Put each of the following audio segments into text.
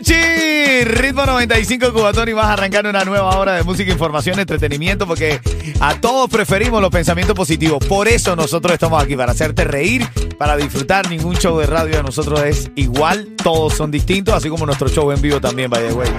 Cuchi. Ritmo 95 Cubatón y vas a arrancar una nueva hora de música, información, entretenimiento, porque a todos preferimos los pensamientos positivos. Por eso nosotros estamos aquí, para hacerte reír, para disfrutar. Ningún show de radio de nosotros es igual, todos son distintos, así como nuestro show en vivo también, by the way.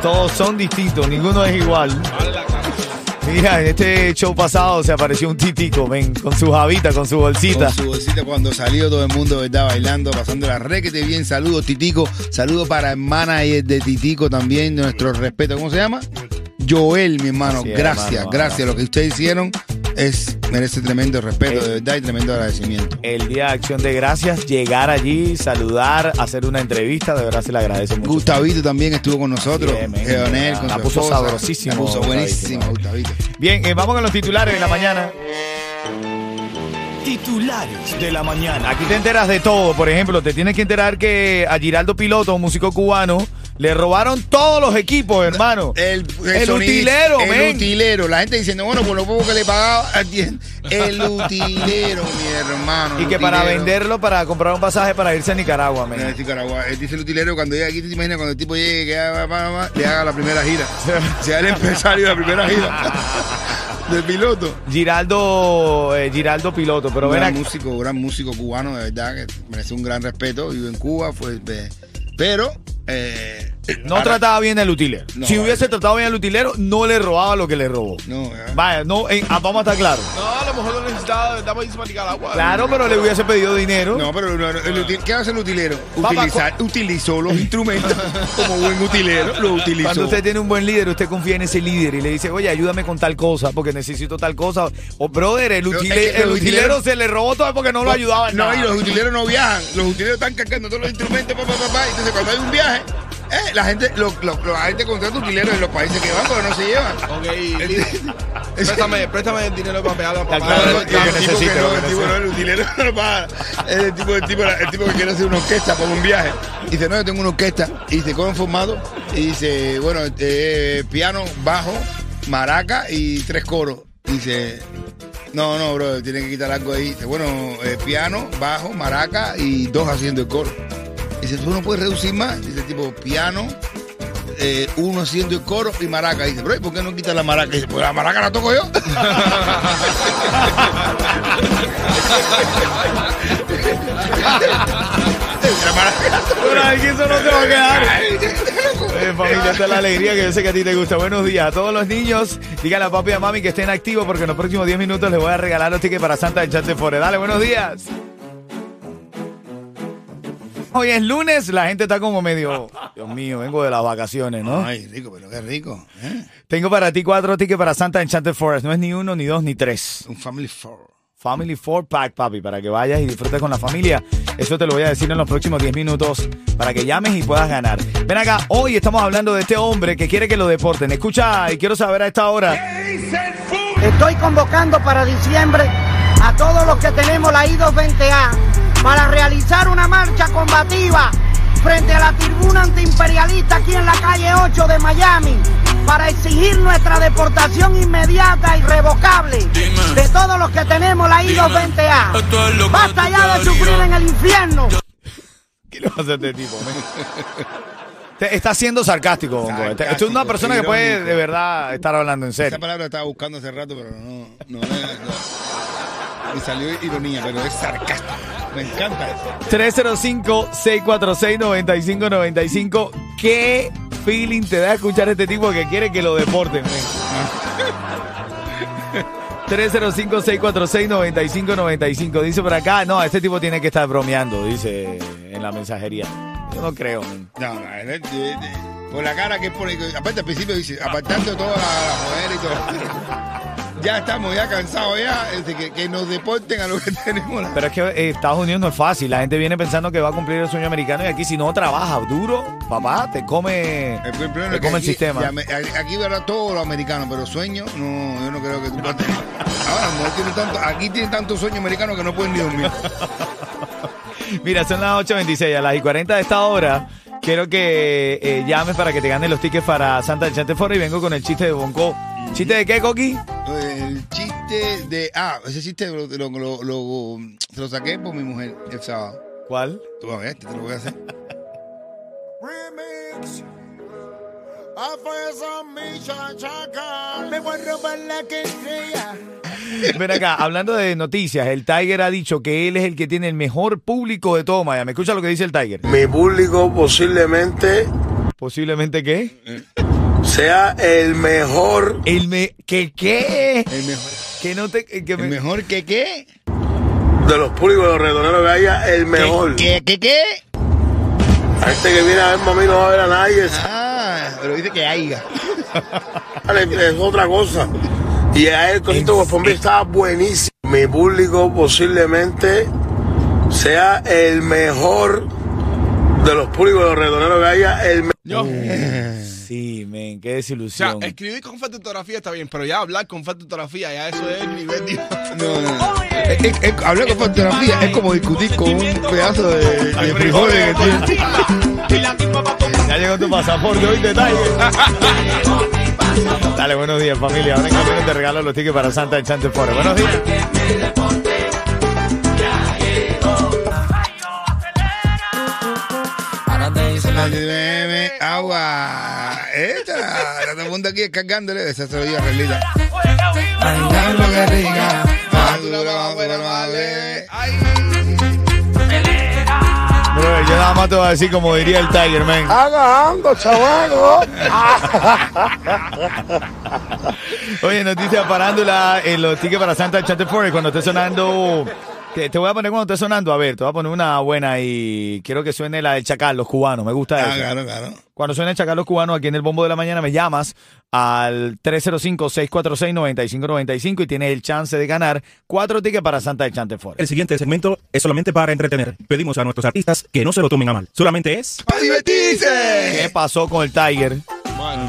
Todos son distintos, ninguno es igual. Mira, en este show pasado se apareció un titico, ven, con su jabita, con su bolsita. Con su bolsita cuando salió todo el mundo, ¿verdad? Bailando, pasando la requete bien. Saludos, Titico. Saludos para el manager de Titico también, nuestro respeto. ¿Cómo se llama? Joel, mi hermano. Gracias, hermano, gracias. Lo que ustedes hicieron es merece tremendo respeto, de verdad, y tremendo agradecimiento. el Día de Acción de Gracias, llegar allí, saludar, hacer una entrevista, de verdad se le agradece mucho. Gustavito también estuvo con nosotros. Bien, con la su puso esposa. sabrosísimo, La puso Gustavito, buenísimo, Gustavito. Bien, eh, vamos con los titulares de la mañana. Titulares de la mañana. Aquí te enteras de todo. Por ejemplo, te tienes que enterar que a Giraldo Piloto, un músico cubano, le robaron todos los equipos, hermano. El, El sonidista- utilero, El men. utilero. La gente diciendo, bueno, por lo poco que le pagaba, el utilero, mi hermano. Y el que para venderlo, para comprar un pasaje para irse a Nicaragua, men. Nicaragua. Él dice el utilero cuando llega aquí, te imaginas cuando el tipo llegue, que haga, va, va, le haga la primera gira. sea el empresario de la primera gira. Del piloto. Giraldo, eh, Giraldo Piloto, pero gran músico, gran músico cubano, de verdad, que merece un gran respeto. Vive en Cuba, fue, eh, pero eh, No ahora- trataba bien el utilero. No, si hubiese tratado bien el utilero, no le robaba lo que le robó. No, eh. Vaya, no, eh, ah, vamos a estar claros. No, a lo mejor lo necesitaba, estaba para Nicaragua. Claro, pero le hubiese pedido dinero. No, pero no, el util- ¿qué hace el utilero? Papá, Utilizar, utilizó los instrumentos como buen utilero, lo utilizó. Cuando usted tiene un buen líder, usted confía en ese líder y le dice, oye, ayúdame con tal cosa porque necesito tal cosa. O, brother, el, utile- es que el el utilero utilero- se le robó todo porque no lo ayudaba en No, nada. y los utileros no viajan. Los utileros están cargando todos los instrumentos, papá, papá. Entonces, cuando hay un viaje, eh, la gente, lo, lo- lo- la gente contrata utileros en los países que van, pero no se llevan. Ok, préstame, préstame el dinero para pegarle a papá. claro, el tipo que no, el tipo no, el utilero no lo paga. Es el tipo, el tipo, el tipo que quiere hacer una orquesta para un viaje. Y dice, no, yo tengo una orquesta. Y dice, ¿cómo en formato? Y dice, bueno, eh, piano, bajo, maraca y tres coros. Y dice, no, no, bro, tiene que quitar algo ahí. Dice, bueno, eh, piano, bajo, maraca y dos haciendo el coro. Dice, tú no puedes reducir más. Tipo, piano, eh, uno haciendo el coro y maraca. Dice, bro, ¿y por qué no quitas la maraca? Dice, pues la maraca la toco yo. la maraca. Pero aquí eso no te va a quedar. Eh, familia, esta es la alegría que yo sé que a ti te gusta. Buenos días a todos los niños. Díganle a papi y a mami que estén activos porque en los próximos 10 minutos les voy a regalar los tickets para Santa de Chante Fore. Dale, buenos días. Hoy es lunes, la gente está como medio. Dios mío, vengo de las vacaciones, ¿no? Ay, rico, pero qué rico. ¿eh? Tengo para ti cuatro tickets para Santa Enchanted Forest. No es ni uno, ni dos, ni tres. Un Family Four. Family Four Pack, papi, para que vayas y disfrutes con la familia. Eso te lo voy a decir en los próximos 10 minutos para que llames y puedas ganar. Ven acá, hoy estamos hablando de este hombre que quiere que lo deporten. Escucha y quiero saber a esta hora. Estoy convocando para diciembre a todos los que tenemos la I-220A para realizar una marcha combativa frente a la tribuna antiimperialista aquí en la calle 8 de Miami para exigir nuestra deportación inmediata y irrevocable de todos los que tenemos la I-220A. Basta ya de sufrir en el infierno. ¿Qué le pasa a este tipo? Está siendo sarcástico, Bongo. Este- Esto es una Sarcástico, persona que puede de verdad estar hablando en Esa serio. palabra estaba buscando hace rato, pero no, no, no, no. Me salió ironía, pero es sarcástico. Me encanta eso. 305-646-9595. ¿Qué feeling te da escuchar a este tipo que quiere que lo deporten? men? 305-646-9595. Dice por acá, no, este tipo tiene que estar bromeando, dice en la mensajería. Yo no creo. No, no, por la cara que pone. Aparte, al principio dice, apartando toda la, la mujer y todo. Ya estamos ya cansados ya este, que, que nos deporten a lo que tenemos. Pero es que eh, Estados Unidos no es fácil. La gente viene pensando que va a cumplir el sueño americano y aquí si no trabajas duro, papá, te come, El te come el sistema. ya aquí verá todo lo americano, pero sueño, no, yo no creo que tú. Ahora, tiene tanto, aquí tiene tanto sueño americano que no pueden ni dormir. Mira, son las 8.26, a las y 40 de esta hora. Quiero que eh, llames para que te ganes los tickets para Santa del Chantefora y vengo con el chiste de Bonco. ¿Chiste de qué, Coqui? El chiste de. Ah, ese chiste lo, lo, lo- lo- se lo saqué por mi mujer el sábado. ¿Cuál? Tú vas a ver, este te lo voy a hacer. Remix. Afuera mi chachaca. Me voy a robar la que estrella. Ven acá, hablando de noticias, el Tiger ha dicho que él es el que tiene el mejor público de todo Miami. Escucha lo que dice el Tiger. Mi público posiblemente Posiblemente qué? Sea el mejor El me... ¿Qué qué? El mejor, Que no te... Que el me- mejor que qué. de los públicos de los reggaetoneros que haya, el mejor. ¿Qué, qué, qué? A este que viene a ver mami no va a ver a nadie, Ah, pero dice que haya. es otra cosa. Y a él cosito Guapombi estaba buenísimo. Mi público posiblemente sea el mejor de los públicos de los reggaetoneros que haya, el. Yo. Sí, men, qué O sea, desilusión. escribir con falta de ortografía está bien, pero ya hablar con falta de ortografía, ya eso es el nivel de... No, no, no. Es- es- es- hablar con fotografía es como discutir con un pedazo de, de frijoles que tiene. Ya llegó tu pasaporte hoy de Tiger. Dale, buenos días, familia. Ahora en camino te regalo los tickets para Santa del Chantefora. Buenos días. Bebe agua. Esta, todo el mundo aquí cargándole. Esa se lo digo a Relita. Bailando que rica. Buena, más leve. Bro, yo nada más te voy a decir como diría el Tiger, man. Agando, chavaco. Oye, noticia parándola en los tickets para Santa del Chantefora. Y cuando esté sonando. Te, te voy a poner cuando esté sonando. A ver, te voy a poner una buena y quiero que suene la del Chacal, los cubanos. Me gusta Ah, eso. claro, claro. Cuando suene el Chacal Los Cubanos aquí en el Bombo de la Mañana, me llamas al 305-646-9595 y tienes el chance de ganar cuatro tickets para Santa de Chantefort. El siguiente segmento es solamente para entretener. Pedimos a nuestros artistas que no se lo tomen a mal. Solamente es ¡Para divertirse! ¿Qué pasó con el Tiger?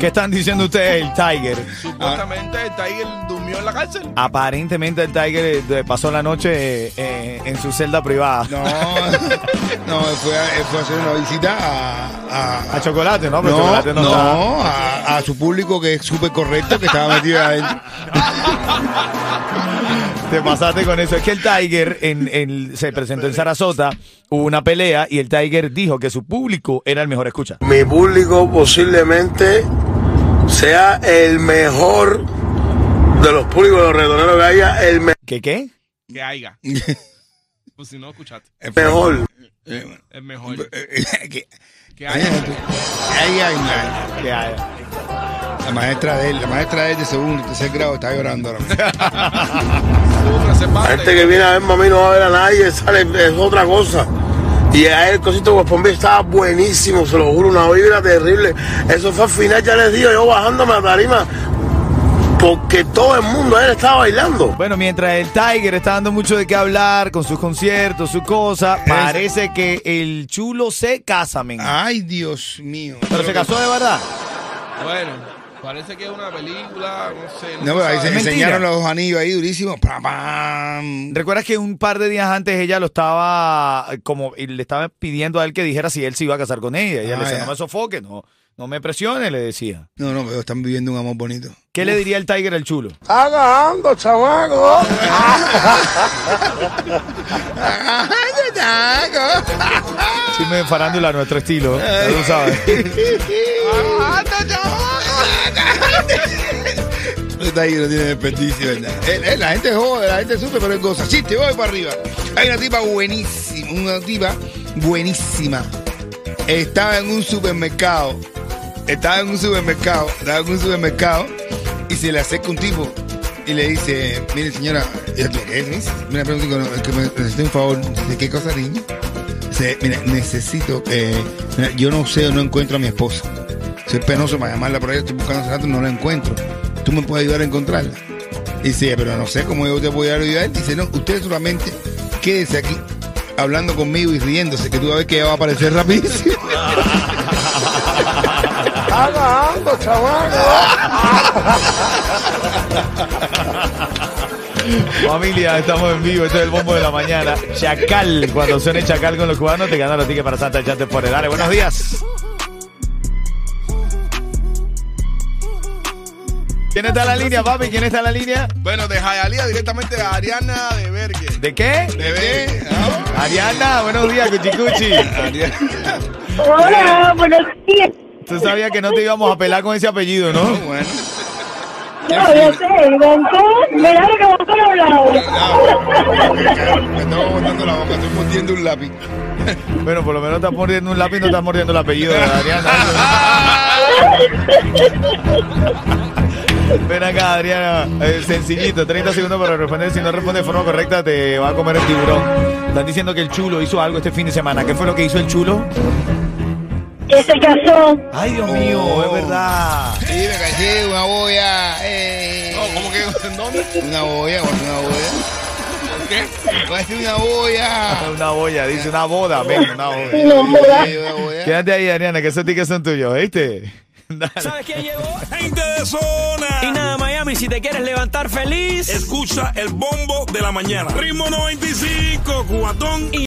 ¿Qué están diciendo ustedes el Tiger? supuestamente el Tiger durmió en la cárcel. Aparentemente el Tiger eh, pasó la noche eh, en su celda privada. No, no, fue a, fue a hacer una visita a. a- A Chocolate, ¿no? Pero no, Chocolate no, está. no, a, a su público que es súper correcto, que estaba metido adentro. Te pasaste con eso. Es que el Tiger en, en- se presentó en Sarasota, hubo una pelea y el Tiger dijo que su público era el mejor. Escucha. Mi público posiblemente sea el mejor de los públicos de los reggaetoneros que haya, el me- ¿Qué qué? Que haya. Pues si no escuchaste, mejor. Eh, es mejor. eh, que- Que haya. Ahí hay una- Que hay- La maestra de él, la maestra de él de segundo, tercer grado está llorando ahora mismo. Sufre, se A parte. este que viene a ver mami no va a ver a nadie, sale, es otra cosa. Y a él cosito Guapombi estaba buenísimo, se lo juro, una vibra terrible. Eso fue al final, ya les digo, yo bajándome a tarima, porque todo el mundo a él estaba bailando. Bueno, mientras el Tiger está dando mucho de qué hablar con sus conciertos, su cosa, parece que el chulo se casa, men. Ay, Dios mío. Pero se casó de verdad. Bueno, parece que es una película, no sé. No, pero ahí se mentira. enseñaron los dos anillos ahí durísimos. Pam, pam. ¿Recuerdas que un par de días antes ella lo estaba como y le estaba pidiendo a él que dijera si él se iba a casar con ella? Y ella Ah, le decía, ya. no me sofoque, no, no me presione, le decía. No, no, pero están viviendo un amor bonito. ¿Qué le diría el Tiger al chulo? Agando, chamaco. Chisme de farándula a nuestro estilo, ya tú sabes. Está ahí, no tiene desperdicio, ¿verdad? Eh, eh, la gente jode, la gente sufre, pero es goza. Sí, te voy para arriba. Hay una tipa buenísima, una tipa buenísima. Estaba en un supermercado. Estaba en un supermercado. Estaba en un supermercado. Y se le acerca un tipo y le dice, mire señora, ¿qué es? Mira, pregunto, no, que me necesito un favor. Dice, ¿qué cosa, niño? Dice, mira, necesito, eh, yo no sé, no encuentro a mi esposa. Soy penoso para llamarla por ahí, estoy buscando hace rato y no la encuentro. ¿Tú me puedes ayudar a encontrarla? Dice, pero no sé cómo yo te voy a ayudar. Dice, no, usted solamente quédese aquí hablando conmigo y riéndose, que tú vas a ver que ella va a aparecer rapidísimo. Haga algo, chaval. Familia, estamos en vivo. Este es el bombo de la mañana. Chacal. Cuando suene Chacal con los cubanos, te ganan los tickets para Santa Chate por el Dale, buenos días. ¿Quién está en la línea, papi? ¿Quién está en la línea? Bueno, de Jayalía directamente a Ariana de Bergue. ¿De qué? De Bergue. Ah, Ariana, buenos días, Cuchicuchi. Ariana. Hola, buenos días. Tú sabías que no te íbamos a pelar con ese apellido, ¿no? Bueno. No, ya sé, Bonco, mira lo que ha hablado. Me estaba botando la boca, estoy mordiendo un lápiz. Bueno, por lo menos estás mordiendo un lápiz, no estás mordiendo el apellido de Adriana. Ven acá, Adriana. Eh, sencillito, 30 segundos para responder. Si no responde de forma correcta, te va a comer el tiburón. Están diciendo que el chulo hizo algo este fin de semana. ¿Qué fue lo que hizo el chulo? Que se casó. Ay, Dios mío, es verdad. Sí, me caché una boya. Eh. No, ¿Cómo que en dónde? Una boya, una boya. ¿Qué? Voy a una boya. Una boya, dice una boda, ven, una boda. Sí, una boya. Quédate ahí, Adriana, que esos tickets son tuyos, ¿viste? Dale. ¿Sabes quién llegó? Gente de zona. Y nada, Miami, si te quieres levantar feliz. Escucha el bombo de la mañana. Ritmo 95, cubatón.